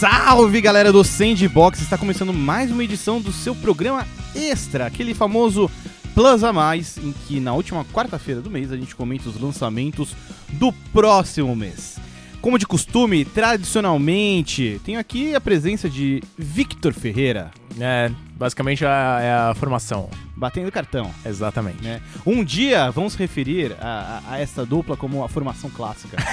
Salve galera do Sandbox! Está começando mais uma edição do seu programa extra, aquele famoso Plus a Mais, em que na última quarta-feira do mês a gente comenta os lançamentos do próximo mês. Como de costume, tradicionalmente, tenho aqui a presença de Victor Ferreira, É, basicamente é a, é a formação. batendo cartão. Exatamente. né? Um dia vamos referir a, a, a essa dupla como a formação clássica.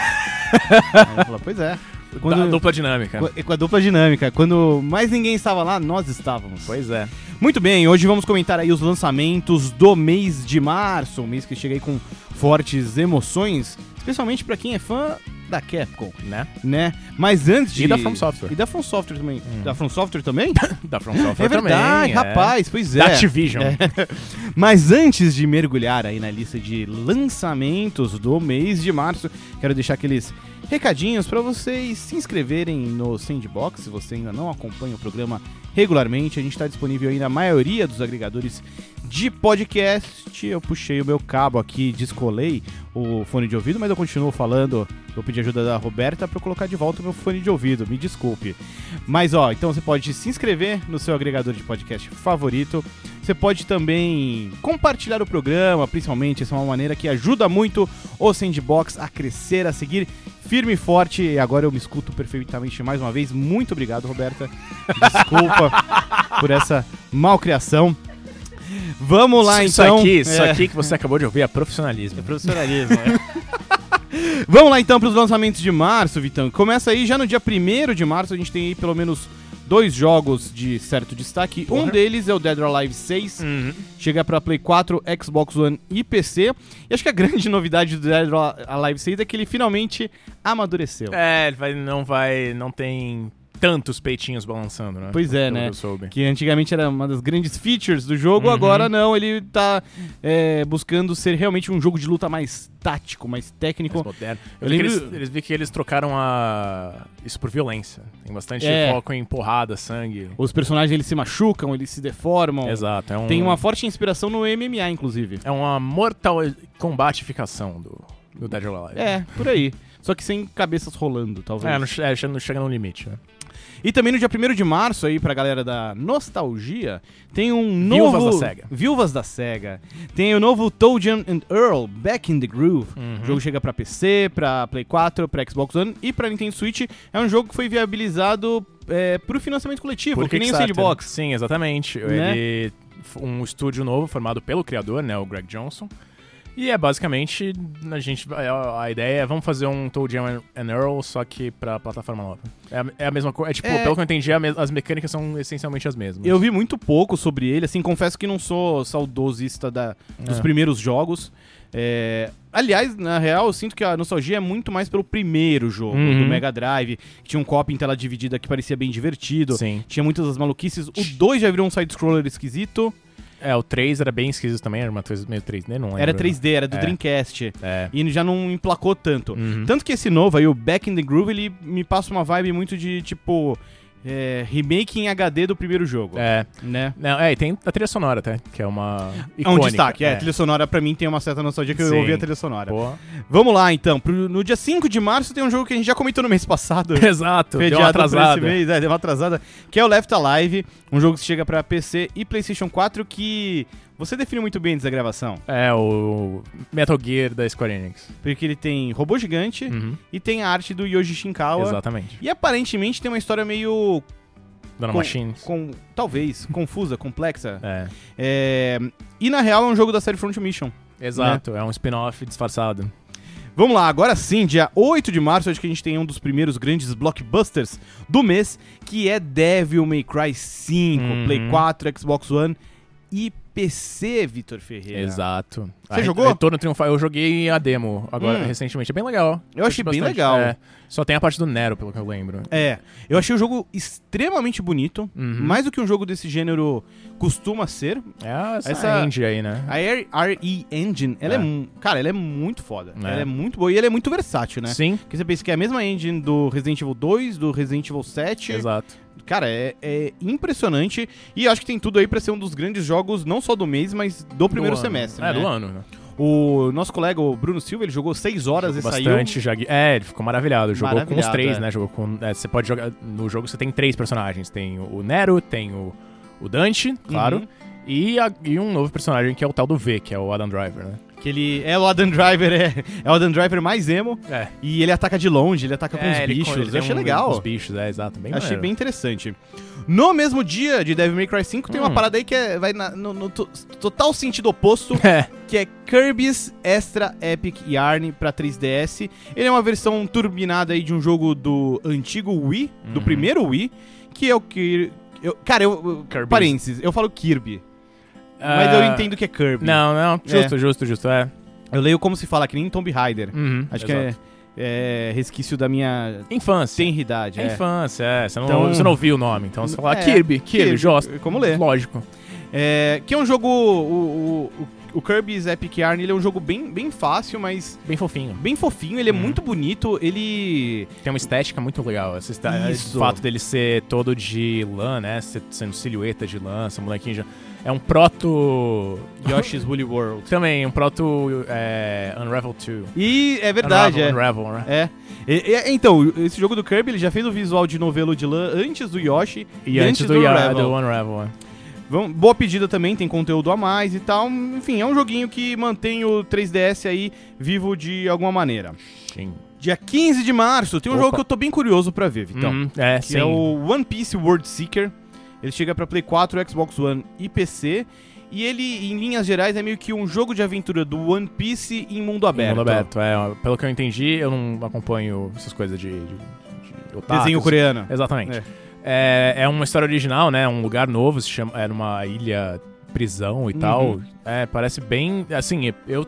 Aí pois é. Quando, Da dupla dinâmica. com- a dupla dinâmica. Quando mais ninguém estava lá, nós estávamos. Pois é. Muito bem, hoje vamos comentar aí os lançamentos do mês de março, um mês que chega aí com fortes emoções, especialmente pra quem é fã da Capcom, Né? né? Mas antes de... E da From Software. E da From Software também. Da From Software também? Da From Software é verdade, também. rapaz, pois é. Da Activision. Mas antes de mergulhar aí na lista de lançamentos do mês de março, quero deixar aqueles recadinhos para vocês se inscreverem no Sandbox, se você ainda não acompanha o programa regularmente. A gente está disponível aí na maioria dos agregadores de podcast. Eu puxei o meu cabo aqui, descolei o fone de ouvido, mas eu continuo falando. Eu pedi ajuda da Roberta para colocar de volta o meu fone de ouvido, me desculpe. Mas ó, então você pode se inscrever no seu agregador de podcast favorito. Você pode também compartilhar o programa, principalmente, essa é uma maneira que ajuda muito o Sandbox a crescer, a seguir firme e forte. E agora eu me escuto perfeitamente mais uma vez. Muito obrigado, Roberta. Desculpa por essa malcriação. Vamos lá, isso então. aqui, isso É. aqui que você acabou de ouvir é profissionalismo. Profissionalismo, é. Vamos lá então para os lançamentos de março, Vitão. Começa aí já no dia 1 de março, a gente tem aí pelo menos dois jogos de certo destaque. Um Porra. deles é o Dead or Alive 6, Uhum. chega para Play 4, Xbox One e PC. E acho que a grande novidade do Dead or Alive 6 é que ele finalmente amadureceu. É, ele vai, não vai. Não tem tantos peitinhos balançando, né? Pois é, Pelo né? que. Que antigamente era uma das grandes features do jogo, Uhum. agora não, ele tá é, buscando ser realmente um jogo de luta mais tático, mais técnico. Mais moderno. Eu Eu vi que lembro- eles, eles vi que eles trocaram a. Isso por violência. Tem bastante É. foco em porrada, sangue. Os personagens eles se machucam, eles se deformam. Exato. É um, Tem uma forte inspiração no MMA, inclusive. É uma mortal combatificação do, do Dead or Alive. É, por aí. Só que sem cabeças rolando, talvez. É, não, é, não chega no limite, né? E também no dia 1 de março, aí, pra galera da nostalgia, tem um novo... Viúvas da SEGA. Viúvas da SEGA. Tem o novo Toadjan and Earl, Back in the Groove. Uhum. O jogo chega pra PC, pra Play 4, pra Xbox One e pra Nintendo Switch. É um jogo que foi viabilizado é, pro financiamento coletivo, Por que nem o. Sandbox. Sim, exatamente. Né? Ele um estúdio novo formado pelo criador, né, o Greg Johnson. E é basicamente a gente a, a ideia é vamos fazer um Toad Jam and Earl só que pra plataforma nova. É a, é a mesma coisa, é tipo, É. pelo que eu entendi, me- as mecânicas são essencialmente as mesmas. Eu vi muito pouco sobre ele, assim, confesso que não sou saudosista da, dos É. primeiros jogos. É, aliás, na real, eu sinto que a nostalgia é muito mais pelo primeiro jogo, Uhum. do Mega Drive, que tinha um copy em tela dividida que parecia bem divertido. Sim. Tinha muitas das maluquices. O 2 já virou um side-scroller esquisito. É, o 3 era bem esquisito também, era uma coisa meio 3D, não lembro. Era 3D, era do É. Dreamcast. É. E já não emplacou tanto. Uhum. Tanto que esse novo aí, o Back in the Groove, ele me passa uma vibe muito de, tipo, é, remake em HD do primeiro jogo. É. Né? Não, é, e tem a trilha sonora até, que é uma É um icônica. destaque, é. A trilha sonora pra mim tem uma certa nostalgia que eu Sim. ouvi a trilha sonora. Boa. Vamos lá então, Pro- no dia 5 de março tem um jogo que a gente já comentou no mês passado. Exato, deu uma atrasada. mês, é, deu uma atrasada, que é o Left Alive, um jogo que chega pra PC e PlayStation 4 que você define muito bem antes da gravação, É, o Metal Gear da Square Enix. porque ele tem robô gigante Uhum. e tem a arte do Yoji Shinkawa. Exatamente. E aparentemente tem uma história meio Dona com- Machines. com talvez confusa, complexa. É. É, e na real é um jogo da série Front Mission. Exato, é um spin-off disfarçado. Vamos lá, agora sim, dia 8 de março, acho que a gente tem um dos primeiros grandes blockbusters do mês, que é Devil May Cry 5, Uhum. Play 4, Xbox One e PC, Vitor Ferreira. Exato. Você A jogou? Retorno Triunfal, eu joguei a demo agora, Hum. recentemente. É bem legal. Eu achei bem bastante. legal. É. Só tem a parte do Nero, pelo que eu lembro. É, eu achei o jogo extremamente bonito, Uhum. mais do que um jogo desse gênero costuma ser. É essa, Essa- indie aí, né? A RE Engine, ela é, É. cara, ela é muito foda. É. Ela é muito boa e ela é muito versátil, né? Sim, Porque você pensa que é a mesma engine do Resident Evil 2, do Resident Evil 7. exato. Cara, é, é impressionante e acho que tem tudo aí pra ser um dos grandes jogos, não só do mês, mas do primeiro Do semestre. É, né? do ano. né? O nosso colega, o Bruno Silva, ele jogou 6 horas Jogou e saiu. bastante. já- É, ele ficou maravilhado. Jogou com os Maravilhado, três, é. né? Jogou com. é, você pode jogar. No jogo você tem três personagens. Tem o Nero, tem o, o Dante, claro. Uhum. E, a- e um novo personagem que é o tal do V, que é o Adam Driver, né? Que ele é o Adam Driver, é, é o Adam Driver mais emo. É. E ele ataca de longe, ele ataca com É, os bichos. Eu achei um- legal. Os bichos, é, exato. Bem Achei maneiro. bem interessante. No mesmo dia de Devil May Cry 5, tem uma Hum. parada aí que é, vai na- no, no to- total sentido oposto, É. que é Kirby's Extra Epic Yarn pra 3DS. Ele é uma versão turbinada aí de um jogo do antigo Wii, do Uhum. primeiro Wii, que é o que... Eu, cara, eu, Kirby's. parênteses, eu falo Kirby, mas eu Ah, entendo que é Kirby. Não, não, justo, justo, justo. É. Eu leio como se fala, que nem Tomb Raider. Uhum, Acho que exato. é, é resquício da minha Infância. tenridade. É é. infância, é. Você não, Então- você não ouviu o nome, então você fala É, Kirby, Kirby, Kirby, justo. como ler. Lógico. É, que é um jogo. O, o, o Kirby's Epic Yarn ele é um jogo bem, bem fácil, mas Bem fofinho. bem fofinho. Ele é Uhum. muito bonito. Ele. Tem uma estética muito legal. Essa Isso. O fato dele ser todo de lã, né? Sendo silhueta de lã, esse molequinho já. É um proto. Yoshi's Woolly World. Também, um proto. É, Unravel 2. E é verdade, é. Unravel, Unravel, né? É. E- e- então, esse jogo do Kirby ele já fez o visual de novelo de lã antes do Yoshi E, antes do, Ya- Unravel. do Unravel. é. Vão- boa pedida também, tem conteúdo a mais e tal. Enfim, é um joguinho que mantém o 3DS aí vivo de alguma maneira. Sim. Dia 15 de março, tem um Opa. jogo que eu tô bem curioso pra ver, Vitão. Uhum, é, que sim. é o One Piece World Seeker. Ele chega pra Play 4, Xbox One e PC. E ele, em linhas gerais, é meio que um jogo de aventura do One Piece em mundo aberto. Mundo aberto, é. Pelo que eu entendi, eu não acompanho essas coisas de. de, de otakus. Desenho coreano. Exatamente. É. É, uma história original, né? Um lugar novo, se chama, é numa ilha prisão e Uhum. tal. É, parece bem. Assim, eu.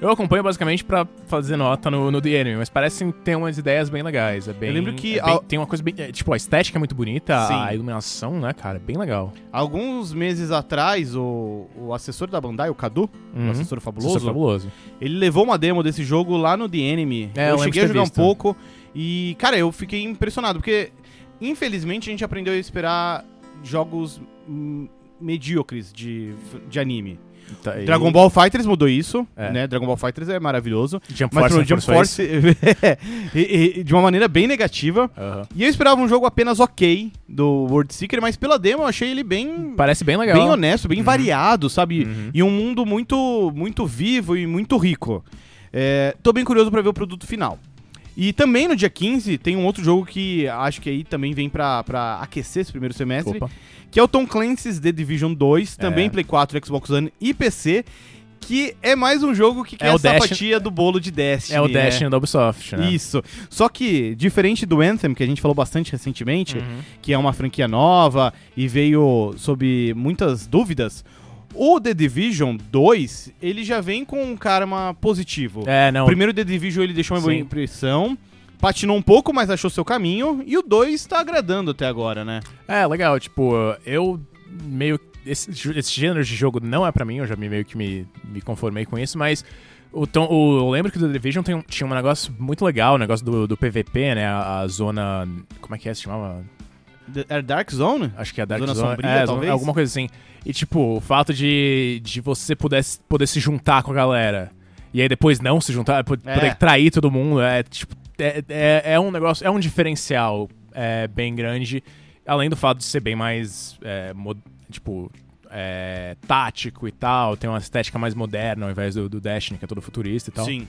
Eu acompanho basicamente pra fazer nota no, no The Anime, mas parece ter umas ideias bem legais. É bem, Eu lembro que é bem- tem uma coisa bem. é, tipo, a estética é muito bonita, Sim. a iluminação, né, cara? É bem legal. Alguns meses atrás, o, o assessor da Bandai, o Cadu, o Uhum. assessor fabuloso, é fabuloso. ele levou uma demo desse jogo lá no The Enemy. É, eu eu cheguei a jogar visto. um pouco e, cara, eu fiquei impressionado, porque infelizmente a gente aprendeu a esperar jogos medíocres de, de anime. Tá, e- Dragon Ball Fighters mudou isso, É. né? Dragon Ball Fighters é maravilhoso. Jump Mas Force, pro Jump reforçou Force e- e- de uma maneira bem negativa. Aham. E eu esperava um jogo apenas ok do World Seeker, mas pela demo eu achei ele bem, Parece bem legal. bem honesto, bem variado, sabe? Uhum. E um mundo muito, muito vivo e muito rico. É, tô bem curioso pra ver o produto final. E também no dia 15 tem um outro jogo que acho que aí também vem pra, pra aquecer esse primeiro semestre, Opa. que é o Tom Clancy's The Division 2, também É. Play 4, Xbox One e PC, que é mais um jogo que quer É o essa Destiny- fatia do bolo de Destiny. É o né? Destiny da Ubisoft, né? Isso. Só que, diferente do Anthem, que a gente falou bastante recentemente, Uhum. que é uma franquia nova e veio sob muitas dúvidas, o The Division 2, ele já vem com um karma positivo. É, não. O primeiro The Division ele deixou uma boa Sim. impressão, patinou um pouco, mas achou seu caminho, e o 2 tá agradando até agora, né? É, legal, tipo, eu meio. Esse, esse gênero de jogo não é pra mim, eu já me, meio que me, me conformei com isso, mas. O tom, o, eu lembro que o The Division tem um- tinha um negócio muito legal, o negócio do, do PVP, né? A, a zona. Como é que é? Se chamava? É Dark Zone? Acho que é Dark Zona Zone. Sombria, é, talvez? Alguma coisa assim. E, tipo, o fato de, de você poder, poder se juntar com a galera e aí depois não se juntar, É. poder trair todo mundo, é, tipo, é, é, é um negócio, é um diferencial é, bem grande, além do fato de ser bem mais, é, tipo, é, tático e tal, tem uma estética mais moderna ao invés do, do Destiny, que é todo futurista e tal. Sim.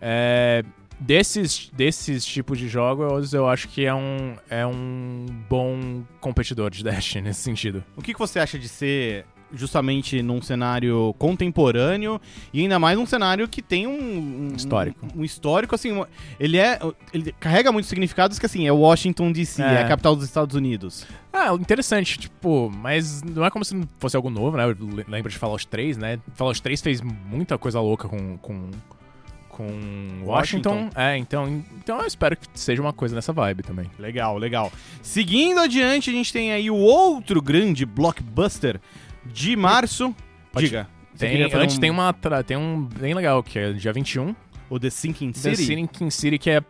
É, desses, desses tipos de jogos, eu acho que é um, é um bom competidor de Destiny nesse sentido. O que, que você acha de ser justamente num cenário contemporâneo e ainda mais um cenário que tem um, um- Histórico. um, um histórico assim uma- ele é ele carrega muitos significados que assim é Washington DC é, É. a capital dos Estados Unidos Ah, interessante, tipo, mas não é como se fosse algo novo, né? Eu le- lembro de Fallout 3, né? Fallout 3 fez muita coisa louca com, com, com Washington. Washington. É, então, então eu espero que seja uma coisa nessa vibe também. legal legal seguindo adiante a gente tem aí o outro grande blockbuster de março Pode- diga Tem, antes um- tem, uma, tem um bem legal, que é dia 21, o The Sinking The City Sinking City, que é,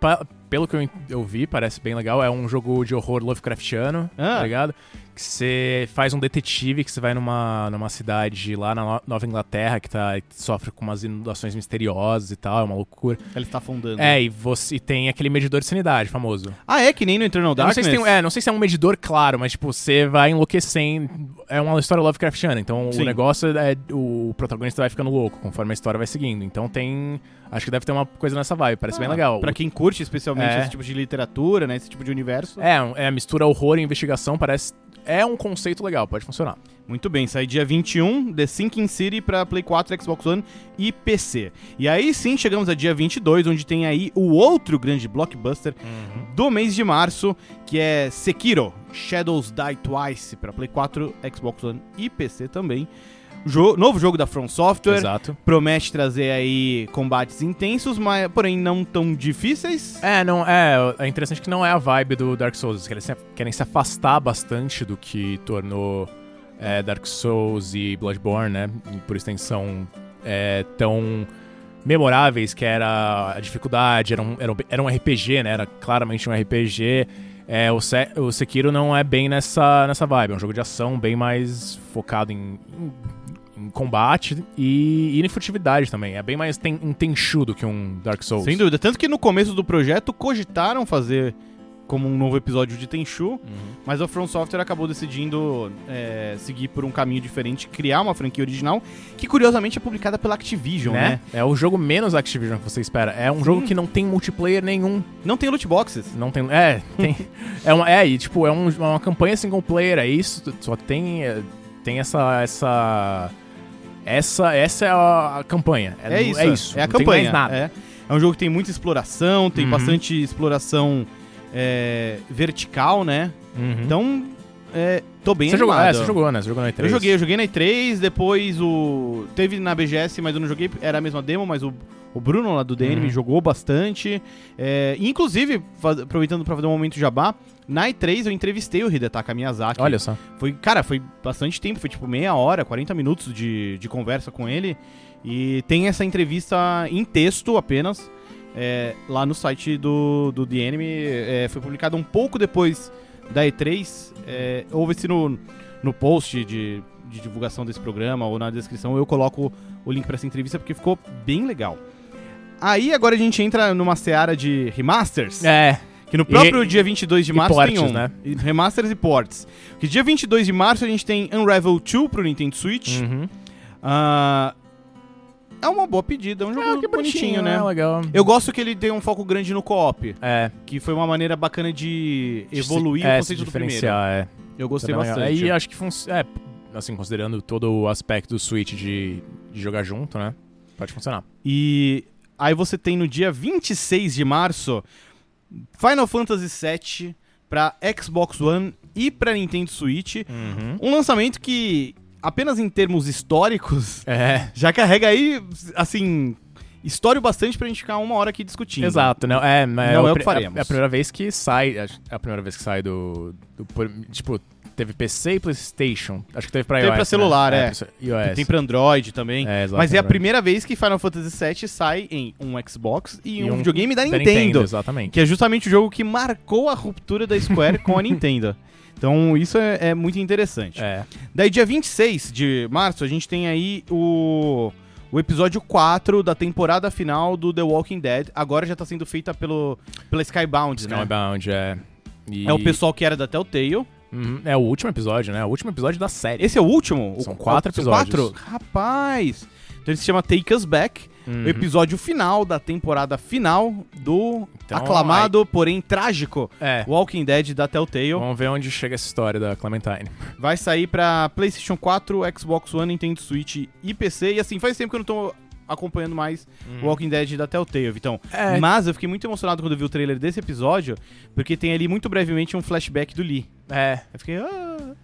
pelo que eu, eu vi, parece bem legal. É um jogo de horror Lovecraftiano, Ah. tá ligado? Que você faz um detetive, que você vai numa, numa cidade lá na No- Nova Inglaterra que, tá, sofre com umas inundações misteriosas e tal, é uma loucura. Ele está afundando. É, e você e tem aquele medidor de sanidade famoso. Ah, é? Que nem no Eternal Eu não sei, Darkness? se tem, é, não sei se é um medidor claro, mas tipo, você vai enlouquecendo. É uma história Lovecraftiana, então Sim. o negócio é. O protagonista vai ficando louco conforme a história vai seguindo. Então tem. Acho que deve ter uma coisa nessa vibe, parece bem Ah, legal. Pra quem curte especialmente É. esse tipo de literatura, né? Esse tipo de universo. É, é mistura horror e investigação, parece. É um conceito legal, pode funcionar. Muito bem, sai dia 21, The Sinking City pra Play 4, Xbox One e PC. E aí sim chegamos a dia 22, onde tem aí o outro grande blockbuster do mês de março, que é Sekiro, Shadows Die Twice pra Play 4, Xbox One e PC também. Jo- novo jogo da From Software, Exato. promete trazer aí combates intensos, mas porém não tão difíceis. É, não, é, é interessante que não é a vibe do Dark Souls. Eles querem se, querem se afastar bastante do que tornou é, Dark Souls e Bloodborne, né? Por extensão, é, tão memoráveis, que era a dificuldade, era um, era um, era um RPG, né? Era claramente um RPG. É, o, Se- o Sekiro não é bem nessa, nessa vibe, é um jogo de ação bem mais focado em, em, em combate e, e em furtividade também. É bem mais ten, um Tenchu do que um Dark Souls. Sem dúvida. Tanto que no começo do projeto cogitaram fazer como um novo episódio de Tenchu, Uhum. mas a From Software acabou decidindo é, seguir por um caminho diferente, criar uma franquia original, que curiosamente é publicada pela Activision, né? né? É o jogo menos Activision que você espera. É um jogo que não tem multiplayer nenhum. Não tem loot boxes. Não tem. É, tem. é, uma, é, e tipo, é um- uma campanha single player, é isso. Só tem. é, Tem essa. Essa. Essa, essa é a, campanha. É, isso. É isso. É a não tem campanha. mais nada. É. É um jogo que tem muita exploração, tem Uhum. bastante exploração é, vertical, né? Uhum. Então, é, tô bem você jogou, é, você jogou, né? Você jogou na E3. Eu joguei, eu joguei na E3, depois o. Teve na BGS, mas eu não joguei, era a mesma demo, mas o, o Bruno lá do DNM Uhum. jogou bastante. É, inclusive, faz- aproveitando pra fazer um momento jabá, na E3 eu entrevistei o Hidetaka Miyazaki. Olha só. Foi, cara, foi bastante tempo, foi tipo meia hora, 40 minutos de, de conversa com ele. E tem essa entrevista em texto apenas, é, lá no site do, do The Anime. É, foi publicado um pouco depois da E3. É, Houve-se no, no post de, de divulgação desse programa ou na descrição, eu coloco o link pra essa entrevista porque ficou bem legal. Aí agora a gente entra numa seara de remasters. É. Que no próprio E- dia 22 de e março tem portes, um. né? E Remasters e ports. Que dia 22 de março a gente tem Unravel 2 pro Nintendo Switch. Uhum. Ah, é uma boa pedida, é um jogo É, que bonitinho, né? Legal. Eu gosto que ele tem um foco grande no co-op, É. que foi uma maneira bacana de evoluir é, o conceito se do primeiro. diferenciar, é. Eu gostei Também é bastante. Aí acho que funciona. É, assim, considerando todo o aspecto do Switch de, de jogar junto, né? Pode funcionar. E aí você tem no dia 26 de março Final Fantasy VII pra Xbox One e pra Nintendo Switch. Uhum. Um lançamento que, apenas em termos históricos, É. já carrega aí, assim, história bastante pra gente ficar uma hora aqui discutindo. Exato, não é, Não é o pri- que faremos. É a primeira vez que sai, é a primeira vez que sai do, do tipo, teve PC e PlayStation. Acho que teve pra Teve iOS. pra celular, né? é. iOS. Tem pra Android também. É, exato, Mas é a primeira vez que Final Fantasy VII sai em um Xbox e, E um, um videogame da, da Nintendo. exatamente. Que é justamente o jogo que marcou a ruptura da Square com a Nintendo. Então isso é, é muito interessante. É. Daí, dia 26 de março, a gente tem aí o, o episódio 4 da temporada final do The Walking Dead. Agora já tá sendo feita pelo, pela Skybound, né? Skybound, é. E- É o pessoal que era da Telltale. Uhum, É o último episódio, né? O último episódio da série. Esse é o último? São O- quatro são episódios. Quatro? Rapaz! Então ele se chama Take Us Back. Uhum. O episódio final da temporada final do Então, aclamado, porém trágico É. Walking Dead da Telltale. Vamos ver onde chega essa história da Clementine. Vai sair pra PlayStation 4, Xbox One, Nintendo Switch e PC. E assim, faz tempo que eu não tô acompanhando mais o Walking Dead da Telltale, Vitão. É. Mas eu fiquei muito emocionado quando eu vi o trailer desse episódio, porque tem ali muito brevemente um flashback do Lee. É. Eu fiquei, ah,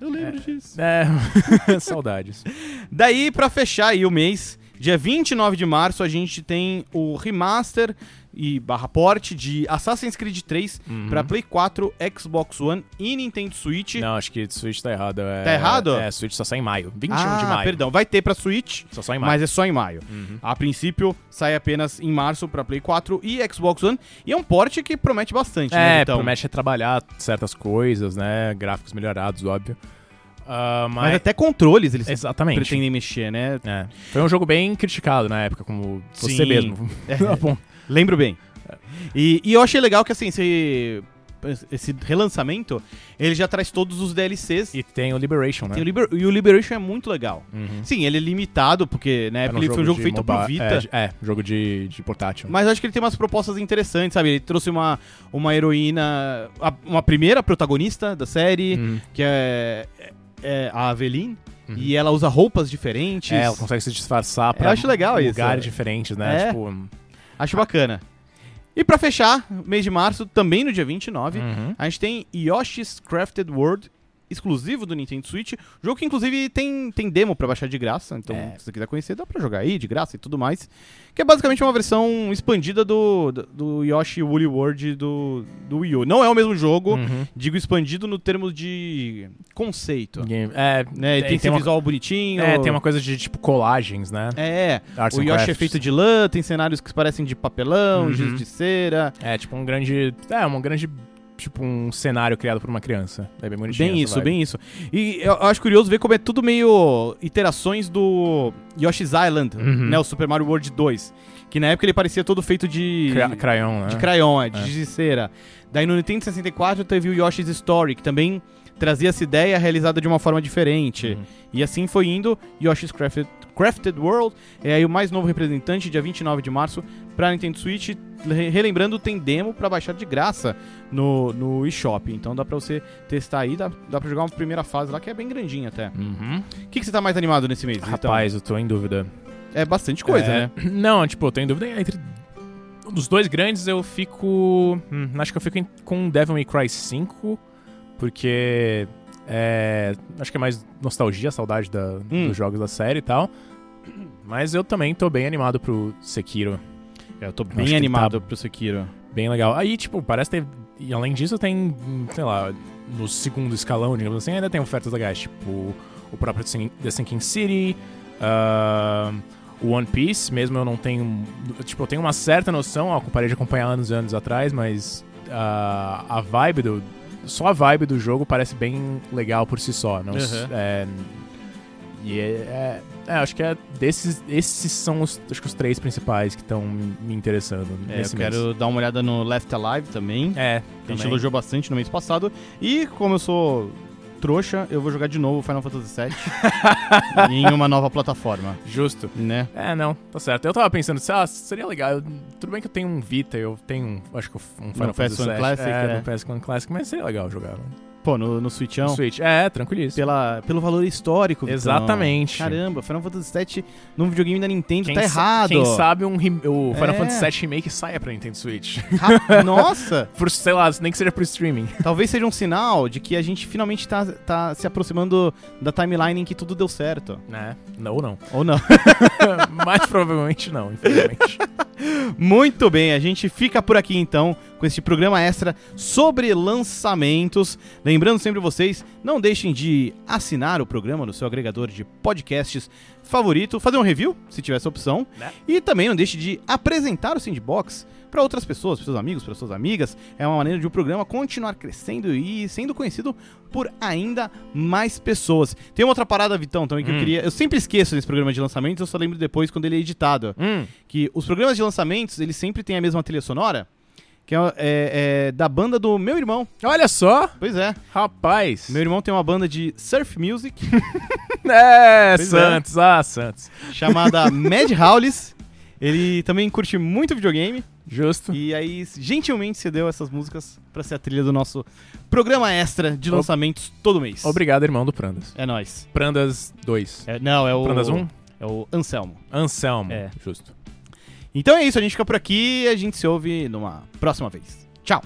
eu lembro disso. É. Saudades. Daí, pra fechar aí o mês, dia 29 de março, a gente tem o remaster e barra port de Assassin's Creed 3 Uhum. pra Play 4, Xbox One e Nintendo Switch. Não, acho que Switch tá errado. É, Tá errado? É, Switch só sai em maio. 21 ah, de maio. perdão, vai ter pra Switch, Só sai em maio. mas é só em maio. Uhum. A princípio, sai apenas em março pra Play 4 e Xbox One. E é um port que promete bastante, né, É, Vitão? promete trabalhar certas coisas, né? Gráficos melhorados, óbvio. Ah, Mas mas, até controles eles Exatamente. pretendem mexer, né? É. Foi um jogo bem criticado na época, como você Sim. mesmo. É. Lembro bem. E, e eu achei legal que, assim, esse, esse relançamento, ele já traz todos os DLCs. E tem o Liberation, né? O Liber- e o Liberation é muito legal. Uhum. Sim, ele é limitado, porque na Era época ele foi um jogo feito pro mobile- Vita. É, é, jogo de, de portátil. Mas eu acho que ele tem umas propostas interessantes, sabe? Ele trouxe uma, uma heroína, uma primeira protagonista da série, Uhum. que é, é a Aveline, Uhum. e ela usa roupas diferentes. É, ela consegue se disfarçar pra Eu acho legal isso, lugares é. diferentes, né? É. Tipo, Acho bacana. E pra fechar, mês de março, também no dia 29, uhum. a gente tem Yoshi's Crafted World, exclusivo do Nintendo Switch. Jogo que, inclusive, tem, tem demo pra baixar de graça. Então, É. se você quiser conhecer, dá pra jogar aí, de graça e tudo mais. Que é basicamente uma versão expandida do, do, do Yoshi Woolly World do, do Wii U. Não é o mesmo jogo, Uhum. digo expandido no termo de conceito. Game- É, Né? Tem, esse uma, visual bonitinho. é, tem uma coisa de tipo colagens, né? É, Arts o Yoshi é crafts. feito de lã, tem cenários que parecem de papelão, Uhum. giz de cera. É, tipo um grande. É, um grande. Tipo um cenário criado por uma criança. É bem bonitinho. Bem isso, bem isso. E eu acho curioso ver como é tudo meio iterações do Yoshi's Island, Uhum. né? O Super Mario World 2. Que na época ele parecia todo feito de. Cra crayon, né? de crayon, é, de É. cera. Daí no Nintendo 64 teve o Yoshi's Story, que também trazia essa ideia realizada de uma forma diferente. Uhum. E assim foi indo, Yoshi's Crafted, Crafted World é aí o mais novo representante, dia 29 de março, pra Nintendo Switch. Re- Relembrando, tem demo pra baixar de graça no, no eShop. Então dá pra você testar aí, dá, dá pra jogar uma primeira fase lá, que é bem grandinha até. Uhum. O que, que você tá mais animado nesse mês? Vitão? Rapaz, eu tô em dúvida. É bastante coisa, É, né? Não, tipo, eu tô em dúvida entre. Dos dois grandes, eu fico. hum, acho que eu fico com Devil May Cry 5, porque. É, acho que é mais nostalgia, saudade da- Hum. dos jogos da série e tal. Mas eu também tô bem animado pro Sekiro. Eu tô bem ele animado tá- pro Sekiro. Bem legal. Aí, tipo, parece ter. E além disso, tem, sei lá, no segundo escalão, digamos assim, ainda tem ofertas legais. Tipo, o próprio The Sin- The Sinking City, ah, o One Piece, mesmo eu não tenho. Tipo, eu tenho uma certa noção, ó, eu parei de acompanhar anos e anos atrás, mas ah, a vibe do. Só a vibe do jogo parece bem legal por si só. Não, Uhum. é, e é, é- é, acho que é desses. Esses são os, acho que os três principais que estão me interessando É, eu nesse mês. quero dar uma olhada no Left Alive também. É, que a gente elogiou bastante no mês passado. E como eu sou trouxa, eu vou jogar de novo Final Fantasy VII em uma nova plataforma, Justo. né? É, não, tá certo. Eu tava pensando, ah, seria legal. eu- tudo bem que eu tenho um Vita, eu tenho, um- acho que um Final No Fantasy PS1 VII. Classic, é, é. no PS1 Classic, mas seria legal jogar. Pô, no, no Switchão. No Switch. É, tranquilíssimo. Pela, pelo valor histórico, Vitão. Exatamente. Caramba, Final Fantasy VII num videogame da Nintendo Quem tá errado. Quem sabe um o Final É. Fantasy VII Remake saia pra Nintendo Switch. Nossa! Por, sei lá, nem que seja por streaming. Talvez seja um sinal de que a gente finalmente tá, tá se aproximando da timeline em que tudo deu certo. né? Não, ou não. Ou não. Mais provavelmente não, infelizmente. Muito bem, a gente fica por aqui então com este programa extra sobre lançamentos. Lembrando sempre vocês, não deixem de assinar o programa no seu agregador de podcasts favorito, fazer um review, se tiver essa opção, Né? e também não deixe de apresentar o Sandbox para outras pessoas, para seus amigos, para suas amigas. É uma maneira de o programa continuar crescendo e sendo conhecido por ainda mais pessoas. Tem uma outra parada, Vitão, também que eu Hum. queria. Eu sempre esqueço desse programa de lançamentos, eu só lembro depois quando ele é editado hum, que os programas de lançamentos, eles sempre têm a mesma trilha sonora, que é, é- é da banda do meu irmão. olha só, Pois é, rapaz. meu irmão tem uma banda de surf music É, Pois é. Santos, ah, Santos. chamada Mad Howlis. Ele também curte muito videogame Justo. e aí gentilmente cedeu essas músicas pra ser a trilha do nosso programa extra de lançamentos todo mês. Obrigado, irmão do Prandas. É nóis. Prandas 2. É, não, é o Prandas 1? É o Anselmo. Anselmo. É. Justo. Então é isso, a gente fica por aqui e a gente se ouve numa próxima vez. Tchau.